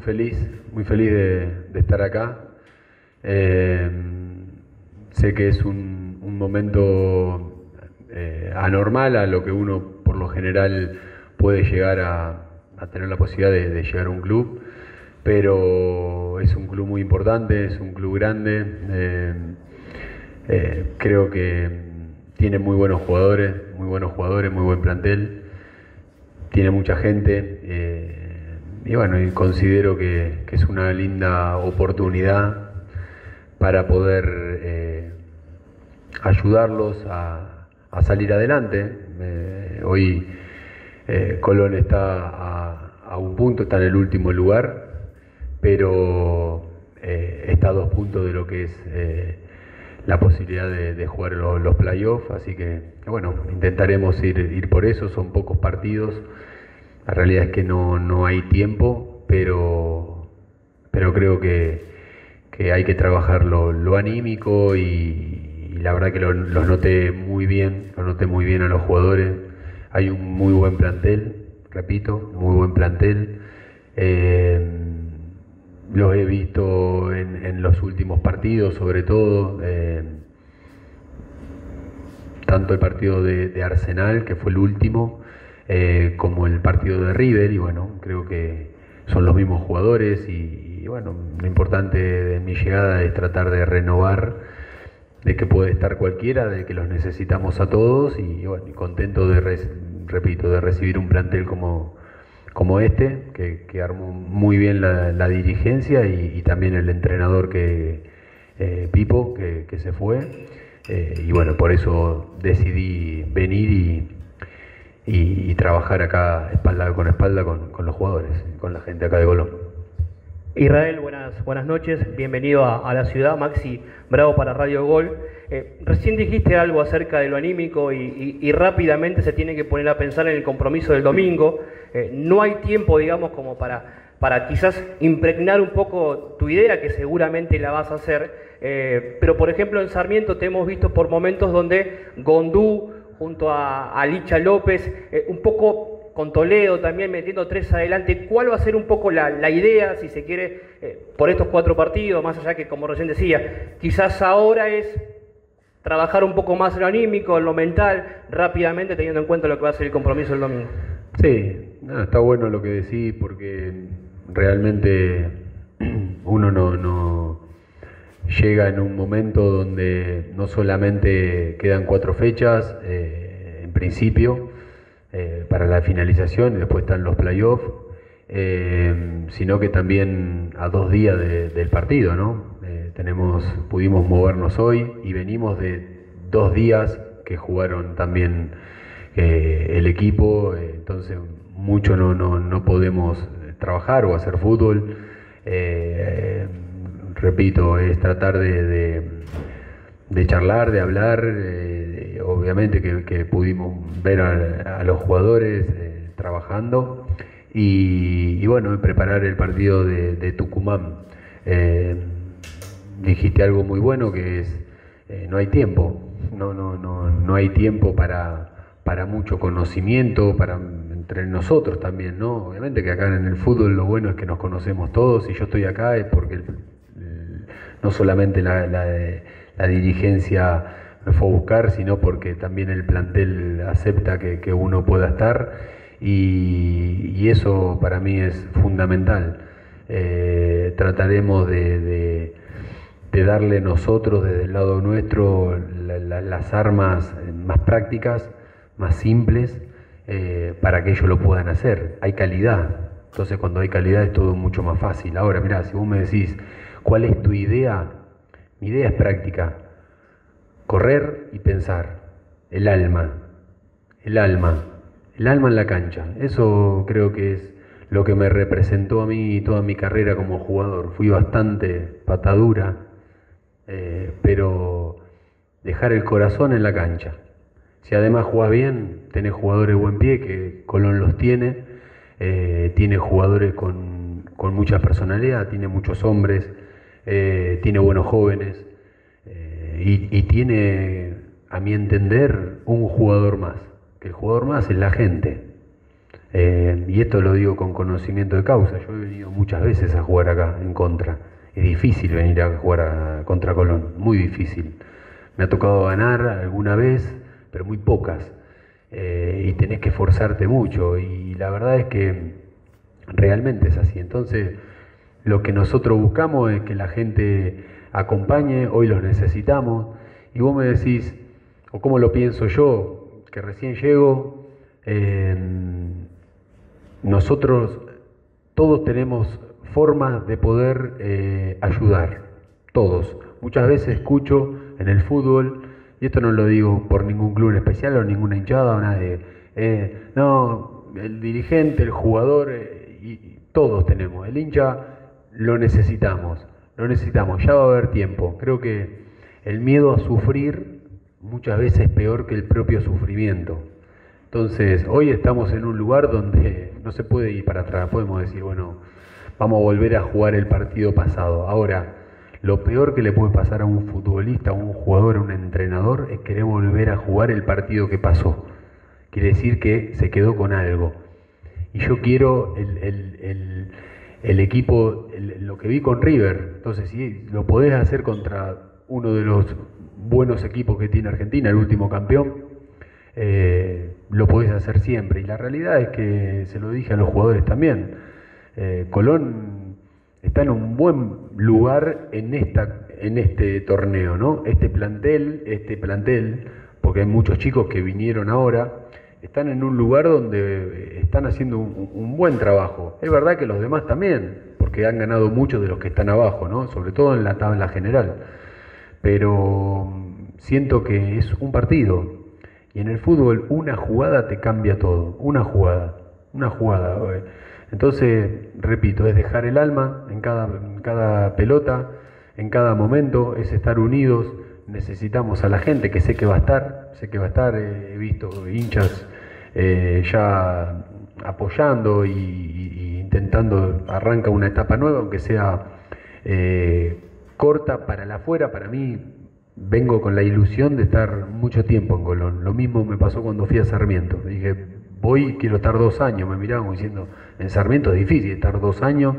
feliz, muy feliz de, estar acá. Eh, sé que es un, momento eh, anormal a lo que uno por lo general puede llegar a, tener la posibilidad de, llegar a un club, pero es un club muy importante, es un club grande. Eh, creo que tiene muy buenos jugadores, muy buenos jugadores, muy buen plantel, tiene mucha gente y bueno, considero que, es una linda oportunidad para poder eh, ayudarlos a, salir adelante. hoy eh, Colón está a, un punto, está en el último lugar, pero eh, está a dos puntos de lo que es la posibilidad de, jugar los, playoffs, así que bueno, intentaremos ir, ir por eso, son pocos partidos. La realidad es que no, hay tiempo, pero, pero creo que, hay que trabajar lo, anímico y, la verdad que los noté muy bien, los noté muy bien a los jugadores. Hay un muy buen plantel, repito, muy buen plantel. Eh, los he visto en, los últimos partidos, sobre todo, eh, tanto el partido de Arsenal, que fue el último, eh, como el partido de River y bueno, creo que son los mismos jugadores y, bueno, lo importante de mi llegada es tratar de renovar, de que puede estar cualquiera, de que los necesitamos a todos y bueno, contento de, repito, de recibir un plantel como, como este, que, armó muy bien la, dirigencia y, también el entrenador que eh, Pipo, que, se fue. Eh, y bueno, por eso decidí venir y, y, trabajar acá espalda con espalda con, los jugadores, con la gente acá de Colón. Israel, buenas, buenas noches, bienvenido a, la ciudad, Maxi Bravo para Radio Gol. Eh, recién dijiste algo acerca de lo anímico y, rápidamente se tiene que poner a pensar en el compromiso del domingo. Eh, no hay tiempo, digamos, como para, para quizás impregnar un poco tu idea, que seguramente la vas a hacer, eh, pero por ejemplo en Sarmiento te hemos visto por momentos donde Gondú, junto a, Licha López, eh, un poco con Toledo también metiendo tres adelante. ¿Cuál va a ser un poco la, idea, si se quiere, eh, por estos cuatro partidos, más allá que, como recién decía, quizás ahora es trabajar un poco más lo anímico, lo mental, rápidamente teniendo en cuenta lo que va a ser el compromiso el domingo? Sí, está bueno lo que decís porque realmente uno no, no llega en un momento donde no solamente quedan cuatro fechas, eh, en principio, eh, para la finalización y después están los playoffs, eh, sino que también a dos días del partido, ¿no? tenemos, pudimos movernos hoy y venimos de dos días que jugaron también el equipo, entonces mucho no, no, no, podemos trabajar o hacer fútbol repito, es tratar de, de, charlar, de hablar, eh, obviamente que, pudimos ver a, los jugadores eh, trabajando y, bueno, preparar el partido de, Tucumán. Eh, dijiste algo muy bueno que es, no hay tiempo, no, no, no, no hay tiempo para, para mucho conocimiento, para entre nosotros también, ¿no? Obviamente que acá en el fútbol lo bueno es que nos conocemos todos y yo estoy acá es porque el, no solamente la, dirigencia me fue a buscar, sino porque también el plantel acepta que, uno pueda estar y, eso para mí es fundamental. Eh, trataremos de, darle nosotros desde el lado nuestro las armas más prácticas, más simples, eh, para que ellos lo puedan hacer. Hay calidad, entonces cuando hay calidad es todo mucho más fácil. Ahora, mira, si vos me decís, ¿Cuál es tu idea? Mi idea es práctica. Correr y pensar. El alma. El alma. El alma en la cancha. Eso creo que es lo que me representó a mí toda mi carrera como jugador. Fui bastante patadura, eh, pero dejar el corazón en la cancha. Si además jugás bien, tenés jugadores buen pie, que Colón los tiene, eh, tiene jugadores con, con mucha personalidad, tiene muchos hombres eh, tiene buenos jóvenes eh, y, tiene, a mi entender, un jugador más. Que el jugador más es la gente. Eh, y esto lo digo con conocimiento de causa. Yo he venido muchas veces a jugar acá en contra. Es difícil venir a jugar contra Colón, muy difícil. Me ha tocado ganar alguna vez, pero muy pocas. Y tenés que esforzarte mucho. Y la verdad es que realmente es así. Entonces, lo que nosotros buscamos es que la gente acompañe, hoy los necesitamos. Y vos me decís, o cómo lo pienso yo, que recién llego, eh, nosotros todos tenemos formas de poder eh, ayudar, todos. Muchas veces escucho en el fútbol, y esto no lo digo por ningún club en especial o ninguna hinchada o nadie, eh, no, el dirigente, el jugador, y todos tenemos, el hincha lo necesitamos, lo necesitamos, ya va a haber tiempo. Creo que el miedo a sufrir muchas veces es peor que el propio sufrimiento. Entonces, hoy estamos en un lugar donde no se puede ir para atrás, podemos decir, bueno, vamos a volver a jugar el partido pasado. Ahora, lo peor que le puede pasar a un futbolista, a un jugador, a un entrenador, es querer volver a jugar el partido que pasó. Quiere decir que se quedó con algo. Y yo quiero el, el equipo, lo que vi con River. Entonces, si lo podés hacer contra uno de los buenos equipos que tiene Argentina, el último campeón, eh, lo podés hacer siempre. Y la realidad es que, se lo dije a los jugadores también, eh, Colón está en un buen lugar en, esta, en este torneo, ¿no? Este plantel, este plantel, porque hay muchos chicos que vinieron ahora, están en un lugar donde están haciendo un, buen trabajo. Es verdad que los demás también, porque han ganado muchos de los que están abajo, ¿no? sobre todo en la tabla general. Pero mm, siento que es un partido. Y en el fútbol una jugada te cambia todo. Una jugada. Una jugada. Entonces, repito, es dejar el alma en cada, en cada pelota, en cada momento, es estar unidos necesitamos a la gente que sé que va a estar, sé que va a estar, he visto hinchas eh, ya apoyando y, intentando, arranca una etapa nueva, aunque sea eh, corta para la afuera, para mí vengo con la ilusión de estar mucho tiempo en Colón. Lo mismo me pasó cuando fui a Sarmiento. Dije, voy, quiero estar dos años, me miraban diciendo, en Sarmiento es difícil, estar dos años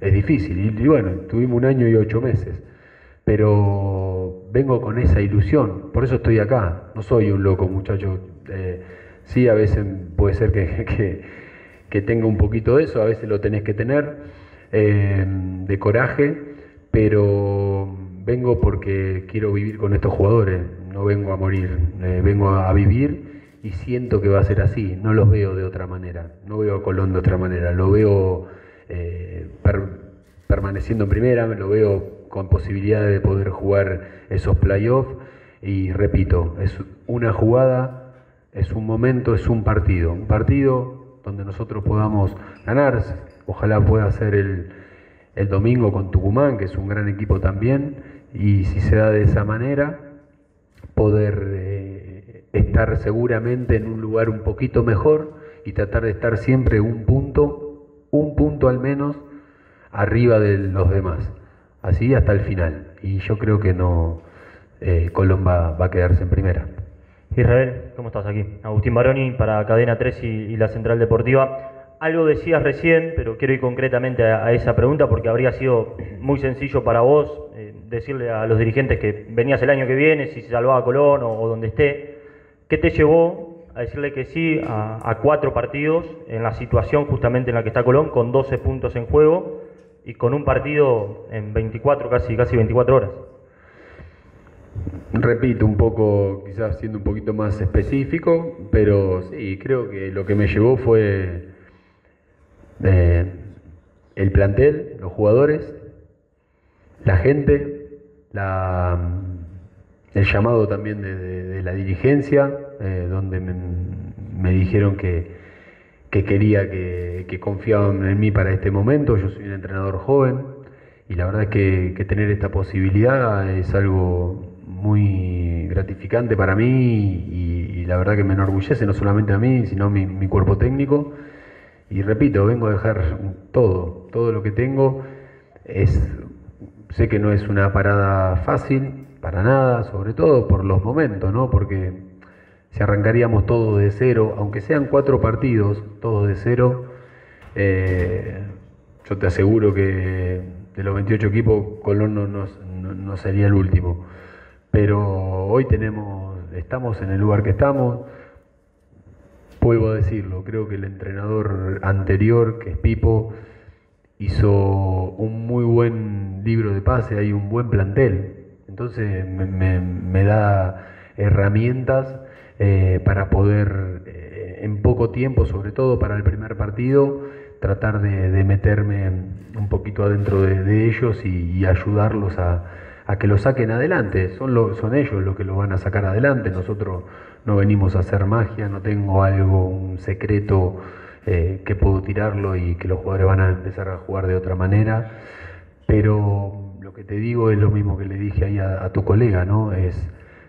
es difícil. y bueno, tuvimos un año y ocho meses pero vengo con esa ilusión, por eso estoy acá, no soy un loco muchacho, eh, sí a veces puede ser que, que, tenga un poquito de eso, a veces lo tenés que tener, eh, de coraje, pero vengo porque quiero vivir con estos jugadores, no vengo a morir, eh, vengo a, vivir y siento que va a ser así, no los veo de otra manera, no veo a Colón de otra manera, lo veo permaneciendo en primera, lo veo con posibilidad de poder jugar esos playoffs. Y repito, es una jugada, es un momento, es un partido. Un partido donde nosotros podamos ganar. Ojalá pueda ser el, el domingo con Tucumán, que es un gran equipo también. Y si se da de esa manera, poder eh, estar seguramente en un lugar un poquito mejor y tratar de estar siempre un punto, un punto al menos, arriba de los demás así hasta el final. Y yo creo que no, eh, Colón va, a quedarse en primera. Israel, ¿cómo estás aquí? Agustín Baroni para Cadena 3 y, la Central Deportiva. Algo decías recién, pero quiero ir concretamente a, esa pregunta porque habría sido muy sencillo para vos eh, decirle a los dirigentes que venías el año que viene, si se salvaba Colón o, donde esté. ¿Qué te llevó a decirle que sí a, a cuatro partidos en la situación justamente en la que está Colón, con 12 puntos en juego? y con un partido en 24, casi, casi 24 horas. Repito un poco, quizás siendo un poquito más específico, pero sí, creo que lo que me llevó fue eh, el plantel, los jugadores, la gente, el llamado también de, la dirigencia, eh, donde me dijeron que, que quería, que, que, confiaban en mí para este momento. Yo soy un entrenador joven y la verdad es que, tener esta posibilidad es algo muy gratificante para mí y, la verdad que me enorgullece no solamente a mí, sino mi, mi cuerpo técnico. Y repito, vengo a dejar todo, todo lo que tengo. Es, sé que no es una parada fácil, para nada, sobre todo por los momentos, ¿no? Porque si arrancaríamos todos de cero, aunque sean cuatro partidos, todos de cero, eh, yo te aseguro que de los 28 equipos, Colón no, sería el último. Pero hoy tenemos, estamos en el lugar que estamos. Vuelvo a decirlo, creo que el entrenador anterior, que es Pipo, hizo un muy buen libro de pase, hay un buen plantel. Entonces me, da herramientas eh, para poder, eh, en poco tiempo, sobre todo para el primer partido, tratar de, meterme un poquito adentro de, ellos y, ayudarlos a, que lo saquen adelante. Son, son ellos los que lo van a sacar adelante. Nosotros no venimos a hacer magia, no tengo algo, un secreto eh, que puedo tirarlo y que los jugadores van a empezar a jugar de otra manera. Pero lo que te digo es lo mismo que le dije ahí a, tu colega, ¿no? Es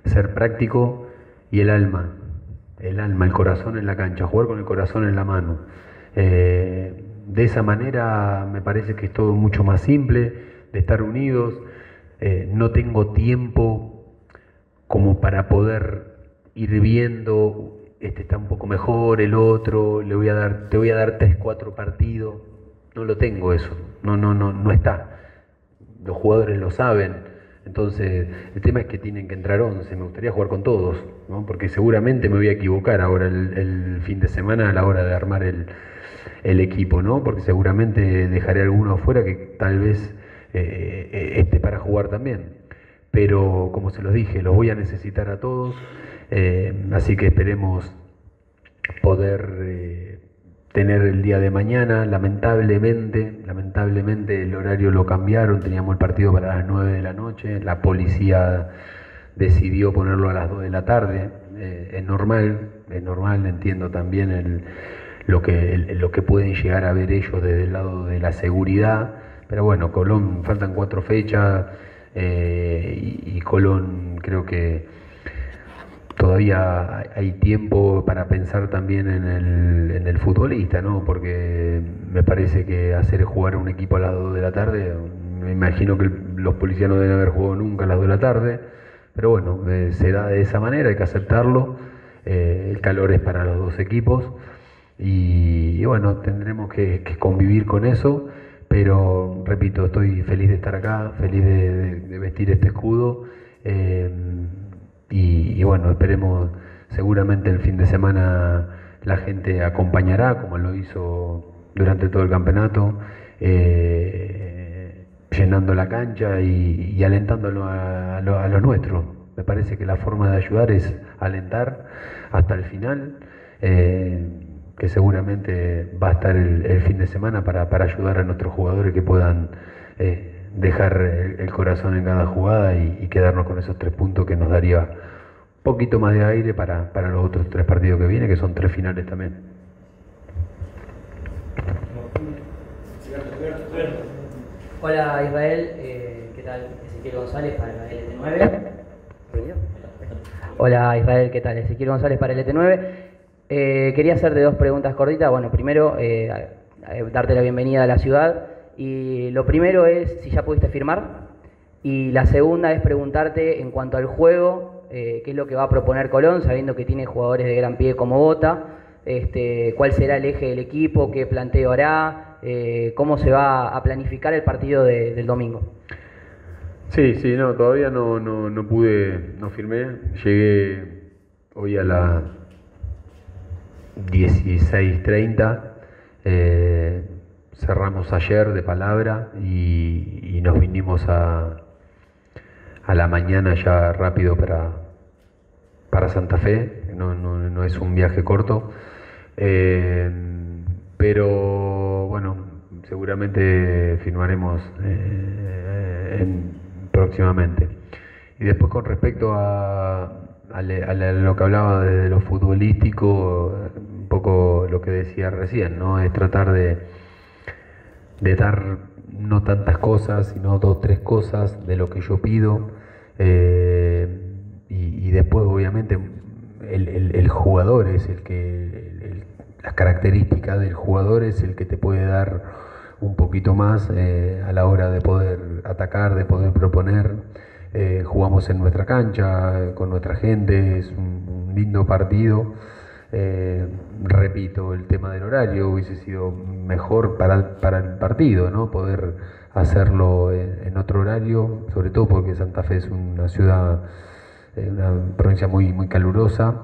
ser práctico y el alma, el alma, el corazón en la cancha, jugar con el corazón en la mano. Eh, de esa manera me parece que es todo mucho más simple, de estar unidos. Eh, no tengo tiempo como para poder ir viendo, este está un poco mejor, el otro, le voy a dar, te voy a dar tres, cuatro partidos. No lo tengo eso, no, no, no, no está. Los jugadores lo saben. Entonces, el tema es que tienen que entrar 11. Me gustaría jugar con todos, porque seguramente me voy a equivocar ahora el fin de semana a la hora de armar el, el equipo, ¿no? Porque seguramente dejaré alguno afuera que tal vez eh, eh, esté para jugar también. Pero como se los dije, los voy a necesitar a todos, eh, así que esperemos poder tener el día de mañana. Lamentablemente, lamentablemente el horario lo cambiaron, teníamos el partido para las 9 de la noche, la policía decidió ponerlo a las 2 de la tarde. es normal, es normal, entiendo también lo que, lo que pueden llegar a ver ellos desde el lado de la seguridad. Pero bueno, Colón faltan cuatro fechas eh, y, Colón creo que todavía hay tiempo para pensar también en el, futbolista, ¿no? Porque me parece que hacer jugar a un equipo a las 2 de la tarde, me imagino que los policías no deben haber jugado nunca a las 2 de la tarde, pero bueno, eh, se da de esa manera, hay que aceptarlo. Eh, el calor es para los dos equipos. Y, bueno, tendremos que, convivir con eso, pero repito, estoy feliz de estar acá, feliz de, vestir este escudo eh, y, bueno, esperemos seguramente el fin de semana la gente acompañará como lo hizo durante todo el campeonato. Eh, llenando la cancha y, alentándolo a, lo, nuestro. Me parece que la forma de ayudar es alentar hasta el final. Eh, que seguramente va a estar el, fin de semana para, ayudar a nuestros jugadores que puedan eh, dejar el, corazón en cada jugada y, quedarnos con esos tres puntos que nos daría un poquito más de aire para, los otros tres partidos que vienen, que son tres finales también. Hola Israel, eh, ¿qué tal? Ezequiel González para el LT9. Hola Israel, ¿qué tal? Ezequiel González para el LT9. Eh, quería hacerte dos preguntas cortitas. Bueno, primero, eh, darte la bienvenida a la ciudad. Y lo primero es si ya pudiste firmar. Y la segunda es preguntarte en cuanto al juego, eh, qué es lo que va a proponer Colón, sabiendo que tiene jugadores de gran pie como Bota. Este, cuál será el eje del equipo, qué planteo hará, cómo se va a planificar el partido del domingo. Sí, sí, no, todavía no, no, no pude, no firmé. Llegué hoy a la, 16.30. Eh, cerramos ayer de palabra y, nos vinimos a, a, la mañana ya rápido para, para Santa Fe. No, es un viaje corto. Eh, pero bueno, seguramente firmaremos eh, próximamente. Y después con respecto a, a, lo que hablaba de lo futbolístico, un poco lo que decía recién, ¿no? Es tratar de, dar no tantas cosas, sino dos, tres cosas de lo que yo pido. Eh, y, después, obviamente, el, jugador es el que, las características del jugador es el que te puede dar un poquito más eh, a la hora de poder atacar, de poder proponer. Eh, jugamos en nuestra cancha, con nuestra gente, es un, lindo partido. Eh, repito, el tema del horario hubiese sido mejor para, para el partido, ¿no? Poder hacerlo en, otro horario, sobre todo porque Santa Fe es una ciudad, eh, una provincia muy, muy calurosa,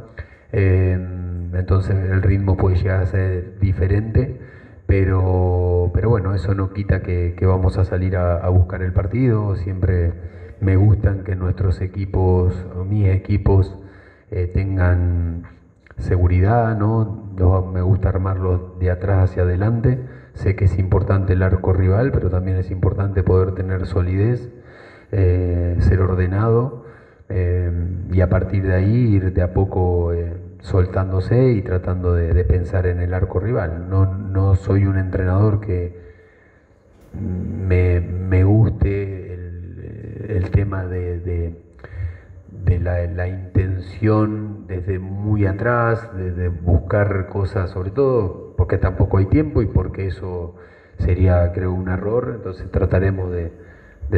entonces el ritmo puede llegar a ser diferente, pero, pero bueno, eso no quita que, vamos a salir a, buscar el partido, siempre me gustan que nuestros equipos, mis equipos, eh, tengan seguridad, ¿no? me gusta armarlos de atrás hacia adelante Sé que es importante el arco rival, pero también es importante poder tener solidez, eh, ser ordenado eh, y a partir de ahí ir de a poco soltándose y tratando de, pensar en el arco rival. No, soy un entrenador que me, guste el, tema de, la, intención desde muy atrás, de buscar cosas, sobre todo porque tampoco hay tiempo y porque eso sería, creo, un error. Entonces trataremos de,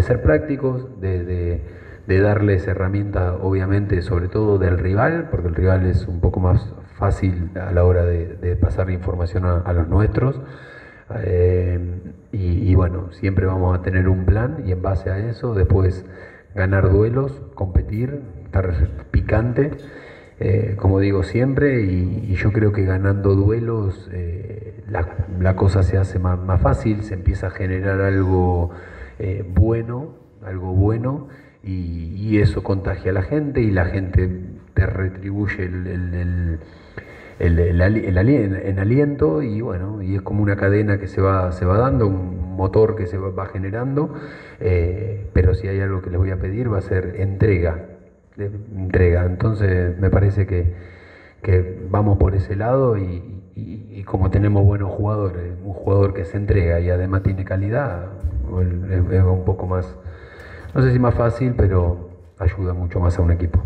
ser prácticos, de, darles herramientas, obviamente, sobre todo del rival, porque el rival es un poco más fácil a la hora de, pasar información a, los nuestros. Eh, y, bueno, siempre vamos a tener un plan y en base a eso después ganar duelos, competir, estar picante eh, como digo siempre, y, yo creo que ganando duelos eh, la, cosa se hace más, fácil, se empieza a generar algo eh, bueno, algo bueno, y, eso contagia a la gente y la gente te retribuye el, aliento y bueno, y es como una cadena que se va, se va dando, un motor que se va generando, pero si hay algo que les voy a pedir va a ser entrega, entrega. Entonces me parece que, vamos por ese lado y, como tenemos buenos jugadores, un jugador que se entrega y además tiene calidad, es, un poco más, no sé si más fácil, pero ayuda mucho más a un equipo.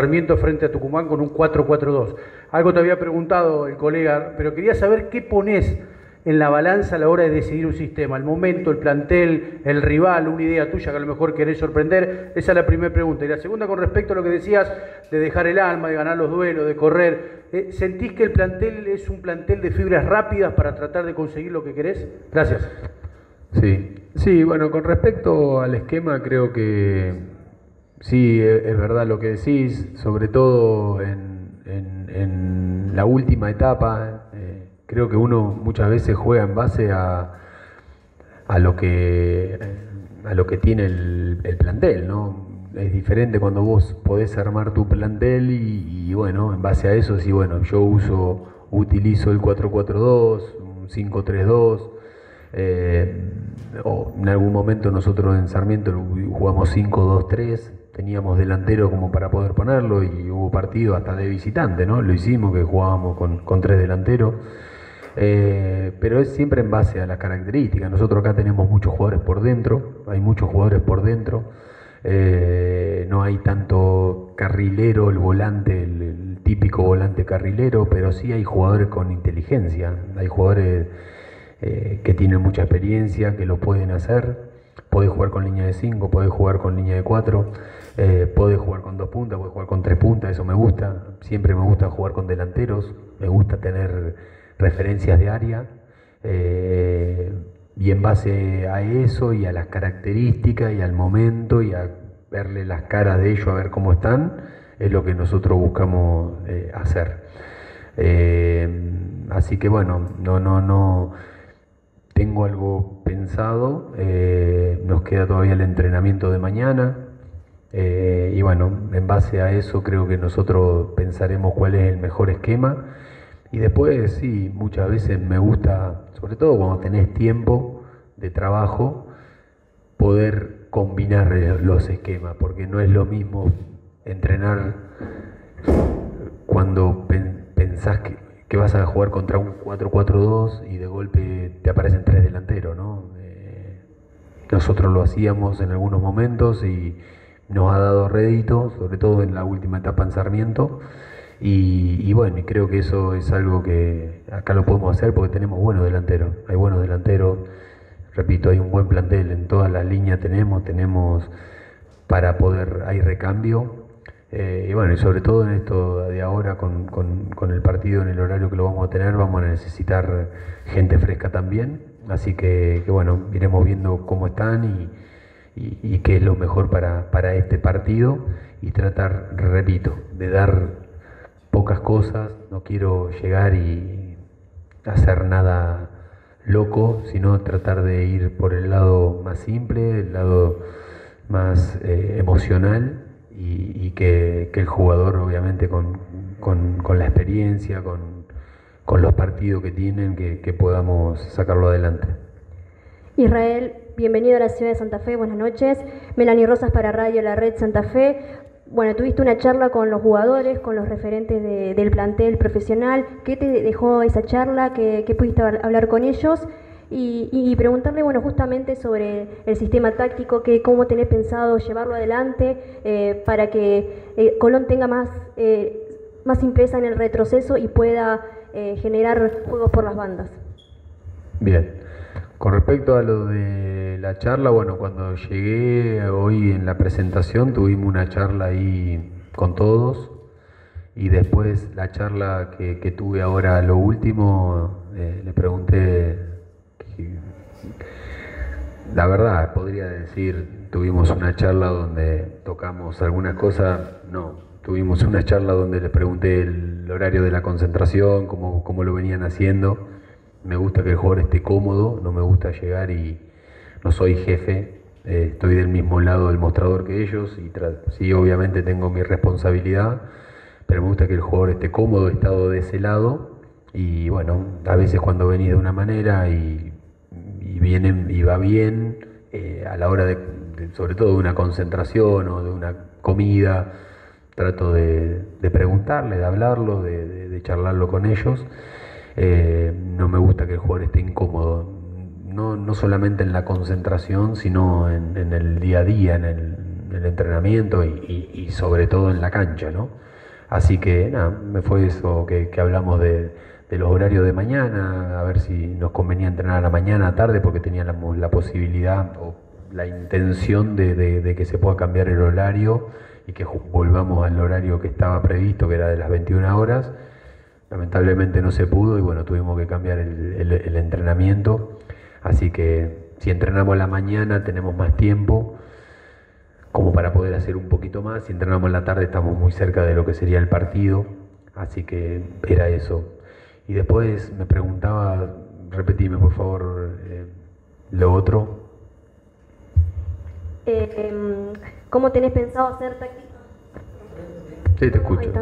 Sarmiento frente a Tucumán con un 4-4-2. Algo te había preguntado el colega, pero quería saber qué pones en la balanza a la hora de decidir un sistema? El momento, el plantel, el rival, una idea tuya que a lo mejor querés sorprender. Esa es la primera pregunta. Y la segunda con respecto a lo que decías de dejar el alma, de ganar los duelos, de correr. Eh, ¿Sentís que el plantel es un plantel de fibras rápidas para tratar de conseguir lo que querés? Gracias. Sí, sí, bueno, con respecto al esquema creo que sí, es verdad lo que decís, sobre todo en, la última etapa, Creo que uno muchas veces juega en base a, a lo que a lo que tiene el, plantel, ¿no? Es diferente cuando vos podés armar tu plantel y, bueno, en base a eso, sí, bueno, yo uso, utilizo el 4-4-2, un 5-3-2, eh, o en algún momento nosotros en Sarmiento jugamos 5-2-3, teníamos delantero como para poder ponerlo y hubo partido hasta de visitante, ¿no? Lo hicimos, que jugábamos con, tres delanteros. Eh, pero es siempre en base a las características. Nosotros acá tenemos muchos jugadores por dentro, hay muchos jugadores por dentro, eh, no hay tanto carrilero, el volante, el, típico volante carrilero, pero sí hay jugadores con inteligencia, hay jugadores eh, que tienen mucha experiencia, que lo pueden hacer. Podés jugar con línea de 5, podés jugar con línea de 4, eh, podés jugar con dos puntas, podés jugar con tres puntas, eso me gusta. Siempre me gusta jugar con delanteros, me gusta tener referencias de área. Eh, y en base a eso y a las características y al momento y a verle las caras de ellos a ver cómo están, es lo que nosotros buscamos eh, hacer. Eh, así que bueno, no, no, no tengo algo pensado, nos queda todavía el entrenamiento de mañana. Y bueno, en base a eso creo que nosotros pensaremos cuál es el mejor esquema y después, sí, muchas veces me gusta, sobre todo cuando tenés tiempo de trabajo, poder combinar los esquemas, porque no es lo mismo entrenar cuando pensás que, vas a jugar contra un 4-4-2 y de golpe te aparecen tres delanteros, ¿no? Eh, nosotros lo hacíamos en algunos momentos y nos ha dado rédito, sobre todo en la última etapa en Sarmiento. Y, bueno, y creo que eso es algo que acá lo podemos hacer porque tenemos buenos delanteros, hay buenos delanteros, repito, hay un buen plantel, en todas las líneas tenemos, tenemos para poder, hay recambio, Eh, y bueno, y sobre todo en esto de ahora, con, con, el partido en el horario que lo vamos a tener, vamos a necesitar gente fresca también. Así que, bueno, iremos viendo cómo están y, y, qué es lo mejor para, para este partido y tratar, repito, de dar pocas cosas. No quiero llegar y hacer nada loco, sino tratar de ir por el lado más simple, el lado más eh, emocional y, que, el jugador obviamente con, la experiencia, con, los partidos que tienen, que, podamos sacarlo adelante. Israel, bienvenido a la ciudad de Santa Fe, buenas noches. Melanie Rosas para Radio La Red Santa Fe. Bueno, tuviste una charla con los jugadores, con los referentes del plantel profesional. ¿Qué te dejó esa charla? ¿Qué, pudiste hablar con ellos? y, preguntarle, bueno, justamente sobre el sistema táctico, que cómo tenés pensado llevarlo adelante eh, para que eh, Colón tenga más, eh, más impresa en el retroceso y pueda generar juegos por las bandas. Bien. Con respecto a lo de la charla, bueno, cuando llegué hoy en la presentación tuvimos una charla ahí con todos y después la charla que, que tuve ahora, lo último, le pregunté la verdad, podría decir, tuvimos una charla donde tocamos algunas cosas, no, tuvimos una charla donde les pregunté el horario de la concentración, cómo, cómo lo venían haciendo. Me gusta que el jugador esté cómodo, no me gusta llegar y no soy jefe, eh, estoy del mismo lado del mostrador que ellos y sí, obviamente tengo mi responsabilidad, pero me gusta que el jugador esté cómodo, estado de ese lado y bueno, a veces cuando venís de una manera y y, y va bien eh, a la hora de, sobre todo de una concentración o de una comida, trato de, preguntarle, de hablarlo, de, charlarlo con ellos. Eh, no me gusta que el jugador esté incómodo, no, no solamente en la concentración, sino en, el día a día, en el, entrenamiento y, sobre todo en la cancha, ¿no? Así que nada, me fue eso que hablamos de, de los horarios de mañana, a ver si nos convenía entrenar a la mañana, a tarde, porque teníamos la posibilidad o la intención de, que se pueda cambiar el horario y que volvamos al horario que estaba previsto, que era de las 21 horas. Lamentablemente no se pudo y bueno, tuvimos que cambiar el, entrenamiento. Así que si entrenamos la mañana tenemos más tiempo como para poder hacer un poquito más. Si entrenamos en la tarde estamos muy cerca de lo que sería el partido. Así que era eso. Y después me preguntaba, repetime por favor eh, lo otro. Eh, em, ¿Cómo tenés pensado hacer tácticamente? Sí, te escucho.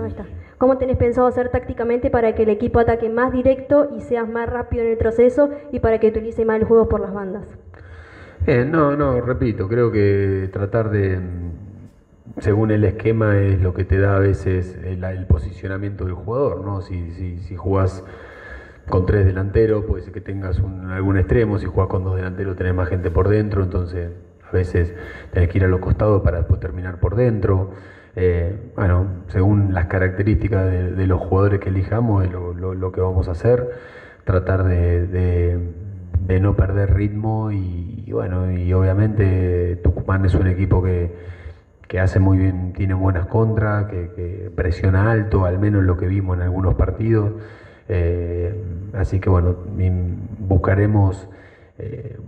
¿Cómo tenés pensado hacer tácticamente para que el equipo ataque más directo y seas más rápido en el proceso y para que utilice más el juego por las bandas? Eh, no, no, repito, creo que tratar de según el esquema es lo que te da a veces el, posicionamiento del jugador, ¿no? Si, si, si jugás con tres delanteros, puede ser que tengas algún extremo, si jugás con dos delanteros tenés más gente por dentro, entonces a veces tenés que ir a los costados para después terminar por dentro. Eh, bueno, según las características de, los jugadores que elijamos es lo, que vamos a hacer, tratar de, no perder ritmo y, bueno, y obviamente Tucumán es un equipo que que hace muy bien, tiene buenas contras, que, presiona alto, al menos lo que vimos en algunos partidos. Eh, así que bueno, buscaremos eh,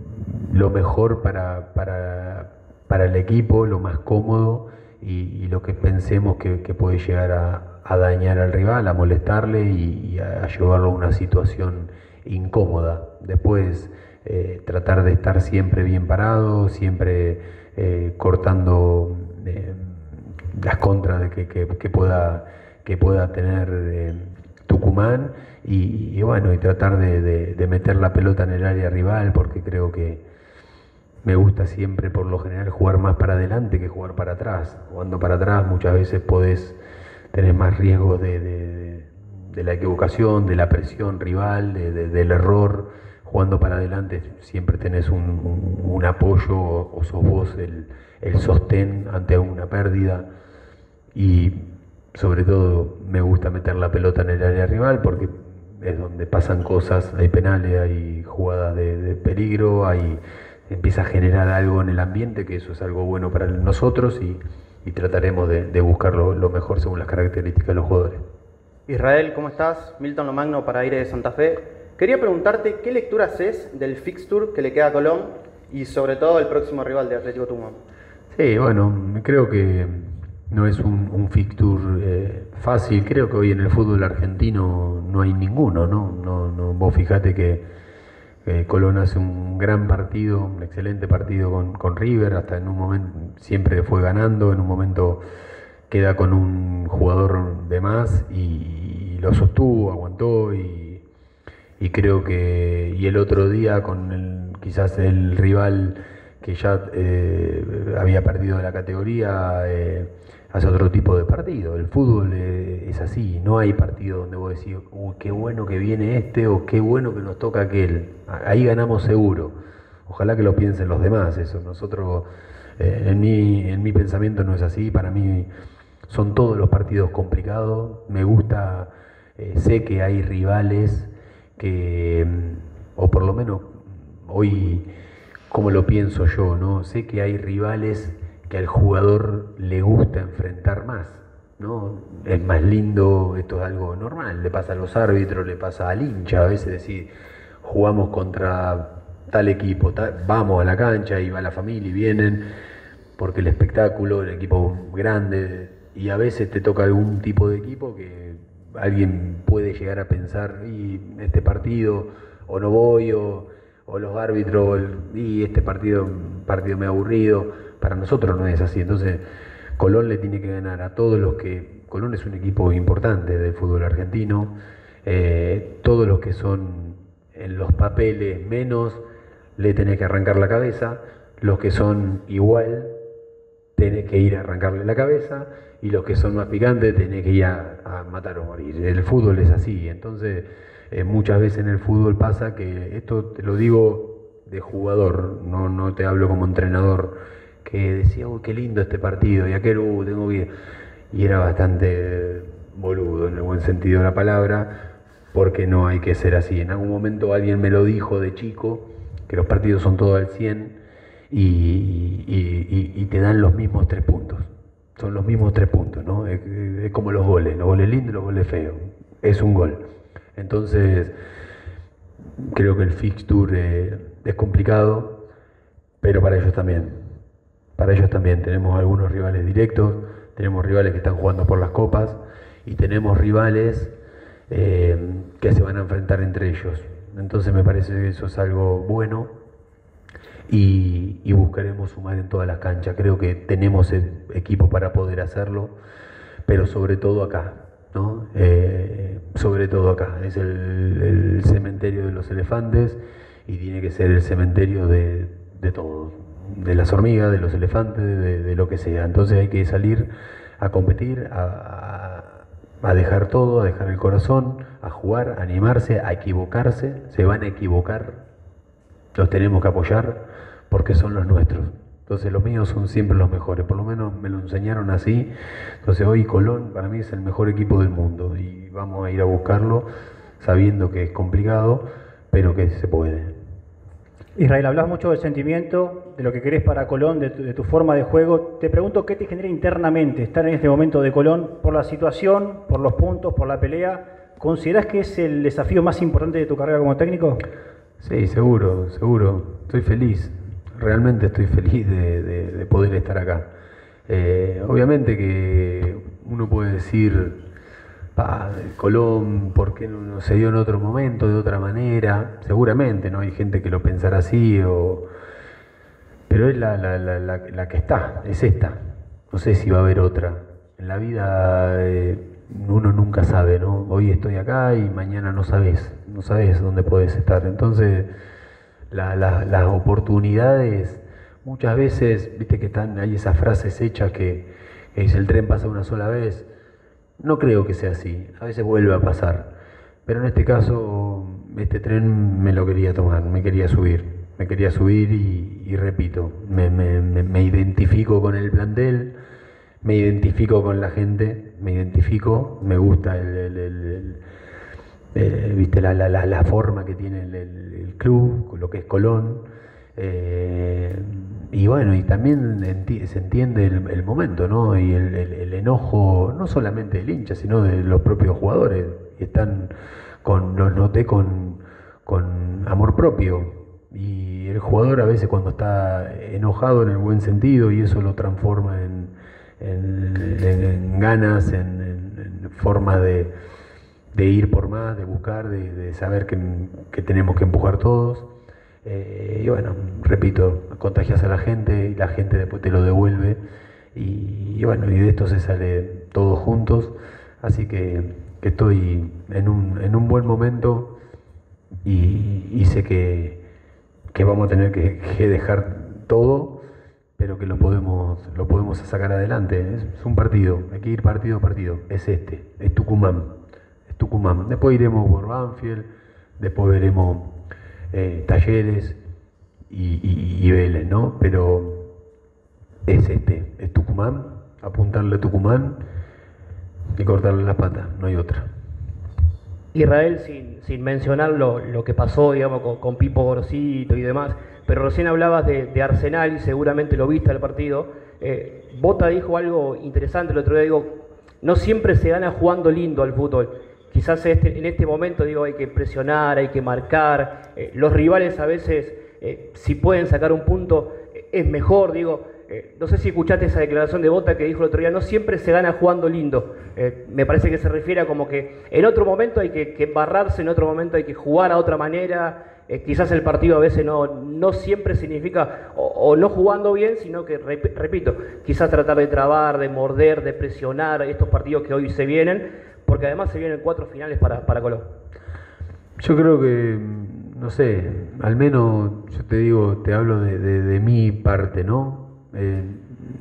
lo mejor para, para, el equipo, lo más cómodo y, lo que pensemos que, puede llegar a, dañar al rival, a molestarle y, a, llevarlo a una situación incómoda. Después eh, tratar de estar siempre bien parado, siempre cortando las contras de que, pueda, que pueda tener eh, Tucumán y, bueno, y tratar de, meter la pelota en el área rival porque creo que me gusta siempre por lo general jugar más para adelante que jugar para atrás. Jugando para atrás muchas veces podés tener más riesgo de, la equivocación, de la presión rival, del error. Jugando para adelante siempre tenés un, apoyo o sos vos el, el sostén ante una pérdida y sobre todo me gusta meter la pelota en el área rival porque es donde pasan cosas, hay penales, hay jugadas de, peligro, hay, empieza a generar algo en el ambiente, que eso es algo bueno para nosotros y, y trataremos de, buscar lo, mejor según las características de los jugadores. Israel, ¿cómo estás? Milton Lomagno para Aire de Santa Fe. Quería preguntarte qué lectura haces del fixture que le queda a Colón y sobre todo el próximo rival de Atlético Tucumán. Sí, bueno, creo que no es un, un fixture eh, fácil. Creo que hoy en el fútbol argentino no hay ninguno, ¿no? no, no vos fijate que Colón hace un gran partido, un excelente partido con, River, hasta en un momento siempre fue ganando, en un momento queda con un jugador de más y, lo sostuvo, aguantó y, creo que y el otro día con el, quizás el rival que ya eh, había perdido la categoría eh, hace otro tipo de partido. El fútbol eh, es así, no hay partido donde vos decís, uy, qué bueno que viene este o qué bueno que nos toca aquel. Ahí ganamos seguro. Ojalá que lo piensen los demás, eso. Nosotros, eh, en, mi, en mi pensamiento no es así, para mí son todos los partidos complicados. Me gusta, eh, sé que hay rivales que, mm, o por lo menos hoy, como lo pienso yo, ¿no? Sé que hay rivales que al jugador le gusta enfrentar más. ¿no? Es más lindo, esto es algo normal, le pasa a los árbitros, le pasa al hincha, a veces decir, jugamos contra tal equipo, vamos a la cancha y va la familia y vienen, porque el espectáculo, el equipo grande, y a veces te toca algún tipo de equipo que alguien puede llegar a pensar, y este partido, o no voy, o, o los árbitros, y este partido, partido me ha aburrido para nosotros no es así. Entonces, Colón le tiene que ganar a todos los que. Colón es un equipo importante del fútbol argentino. Eh, todos los que son en los papeles menos, le tenés que arrancar la cabeza. Los que son igual, tenés que ir a arrancarle la cabeza. Y los que son más picantes, tenés que ir a, matar o morir. El fútbol es así. Entonces, eh, muchas veces en el fútbol pasa que, esto te lo digo de jugador, no, no te hablo como entrenador que decía, uy, qué lindo este partido, y aquel, uh, tengo que Y era bastante boludo, en el buen sentido de la palabra, porque no hay que ser así. En algún momento alguien me lo dijo de chico, que los partidos son todos al 100 y, te dan los mismos tres puntos. Son los mismos tres puntos, ¿no? Es, como los goles, los goles lindos y los goles feos. Es un gol. Entonces, creo que el fixture eh, es complicado, pero para ellos también para ellos también tenemos algunos rivales directos, tenemos rivales que están jugando por las copas y tenemos rivales eh, que se van a enfrentar entre ellos. Entonces me parece que eso es algo bueno y, buscaremos sumar en todas las canchas. Creo que tenemos el equipo para poder hacerlo, pero sobre todo acá, ¿no? Eh, sobre todo acá. Es el, cementerio de los elefantes y tiene que ser el cementerio de todos de las hormigas, de los elefantes, de, lo que sea. Entonces hay que salir a competir, a, dejar todo, a dejar el corazón, a jugar, a animarse, a equivocarse. Se van a equivocar, los tenemos que apoyar porque son los nuestros. Entonces los míos son siempre los mejores, por lo menos me lo enseñaron así. Entonces hoy Colón para mí es el mejor equipo del mundo y vamos a ir a buscarlo sabiendo que es complicado, pero que se puede. Israel, hablas mucho del sentimiento, de lo que querés para Colón, de tu, forma de juego. Te pregunto qué te genera internamente estar en este momento de Colón por la situación, por los puntos, por la pelea. ¿Considerás que es el desafío más importante de tu carrera como técnico? Sí, seguro, seguro. Estoy feliz, realmente estoy feliz de, poder estar acá. Eh, obviamente que uno puede decir Colón, ¿por qué no, se dio en otro momento, de otra manera? Seguramente, ¿no? Hay gente que lo pensará así, pero es la, que está, es esta. No sé si va a haber otra. En la vida eh, uno nunca sabe, ¿no? Hoy estoy acá y mañana no sabes, no sabes dónde puedes estar. Entonces, las oportunidades, muchas veces, viste que están, hay esas frases hechas que, que el tren pasa una sola vez no creo que sea así, a veces vuelve a pasar, pero en este caso este tren me lo quería tomar, me quería subir, me quería subir y, repito, me, identifico con el plantel, me identifico con la gente, me identifico, me gusta el, eh, viste la, la, la, forma que tiene el, club, lo que es Colón. Eh, y bueno, y también se entiende el, momento, ¿no? Y el, enojo, no solamente del hincha, sino de los propios jugadores. Y están con, los noté con, con amor propio. Y el jugador a veces cuando está enojado en el buen sentido y eso lo transforma en, en, ganas, en, forma de, de, ir por más, de buscar, de, saber que tenemos que empujar todos. Eh, y bueno, repito, contagias a la gente y la gente después te lo devuelve. Y, bueno, y de esto se sale todos juntos. Así que, estoy en un, en un, buen momento y, sé que, vamos a tener que, dejar todo, pero que lo podemos, lo podemos sacar adelante. Es, un partido, hay que ir partido a partido. Es este, es Tucumán. Es Tucumán. Después iremos por Banfield, después veremos eh, talleres y, Vélez, ¿no? Pero es este, es Tucumán, apuntarle a Tucumán y cortarle la pata, no hay otra. Israel, sin, sin mencionar lo, que pasó, digamos, con, Pipo Gorosito y demás, pero recién hablabas de, Arsenal y seguramente lo viste al partido. Eh, Bota dijo algo interesante el otro día, digo, no siempre se gana jugando lindo al fútbol quizás este, en este momento digo hay que presionar, hay que marcar, eh, los rivales a veces eh, si pueden sacar un punto eh, es mejor, digo, no sé si escuchaste esa declaración de Bota que dijo el otro día, no siempre se gana jugando lindo, me parece que se refiere a como que en otro momento hay que, embarrarse, en otro momento hay que jugar a otra manera, quizás el partido a veces no, no siempre significa o, no jugando bien, sino que, repito, quizás tratar de trabar, de morder, de presionar estos partidos que hoy se vienen, porque además se vienen cuatro finales para, para Colón. Yo creo que, no sé, al menos yo te digo, te hablo de, mi parte, ¿no? Eh,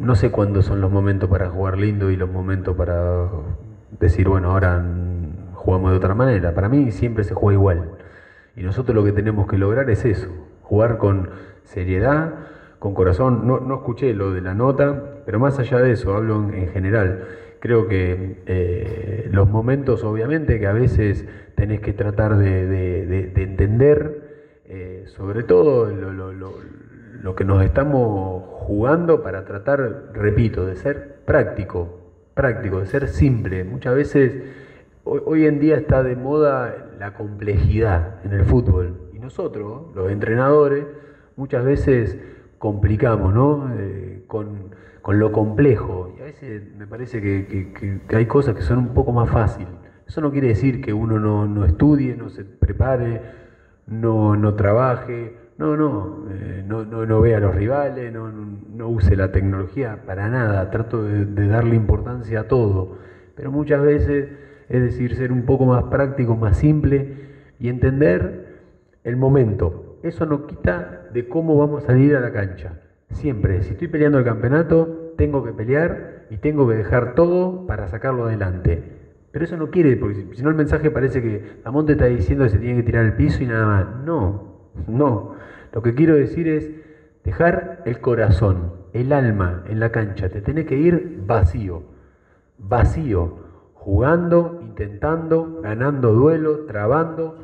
no sé cuándo son los momentos para jugar lindo y los momentos para decir, bueno, ahora jugamos de otra manera. Para mí siempre se juega igual. Y nosotros lo que tenemos que lograr es eso, jugar con seriedad, con corazón. No, no escuché lo de la nota, pero más allá de eso, hablo en general Creo que eh, los momentos, obviamente, que a veces tenés que tratar de, entender, eh, sobre todo lo, que nos estamos jugando para tratar, repito, de ser práctico, práctico, de ser simple. Muchas veces, hoy, en día está de moda la complejidad en el fútbol. Y nosotros, los entrenadores, muchas veces complicamos, ¿no? Eh, con con lo complejo. Y a veces me parece que, hay cosas que son un poco más fáciles. Eso no quiere decir que uno no, estudie, no se prepare, no, no trabaje, no, no, eh, no, no, vea a los rivales, no, no, use la tecnología para nada, trato de, darle importancia a todo. Pero muchas veces, es decir, ser un poco más práctico, más simple y entender el momento. Eso no quita de cómo vamos a salir a la cancha. Siempre, si estoy peleando el campeonato, tengo que pelear y tengo que dejar todo para sacarlo adelante. Pero eso no quiere, porque si no el mensaje parece que Amonte está diciendo que se tiene que tirar el piso y nada más. No, no. Lo que quiero decir es dejar el corazón, el alma en la cancha. Te tenés que ir vacío, vacío, jugando, intentando, ganando duelo, trabando,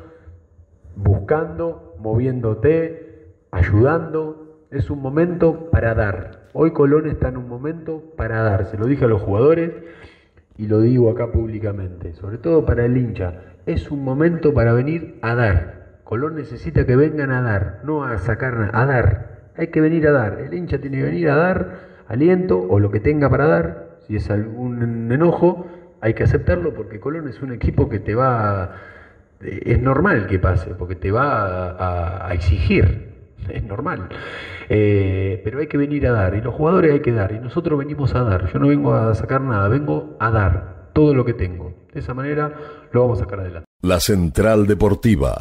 buscando, moviéndote, ayudando, es un momento para dar. Hoy Colón está en un momento para dar. Se lo dije a los jugadores y lo digo acá públicamente, sobre todo para el hincha. Es un momento para venir a dar. Colón necesita que vengan a dar, no a sacar, a dar. Hay que venir a dar. El hincha tiene que venir a dar aliento o lo que tenga para dar. Si es algún enojo, hay que aceptarlo porque Colón es un equipo que te va, es normal que pase, porque te va a exigir es normal. Eh, pero hay que venir a dar, y los jugadores hay que dar, y nosotros venimos a dar. Yo no vengo a sacar nada, vengo a dar todo lo que tengo. De esa manera lo vamos a sacar adelante. La Central Deportiva.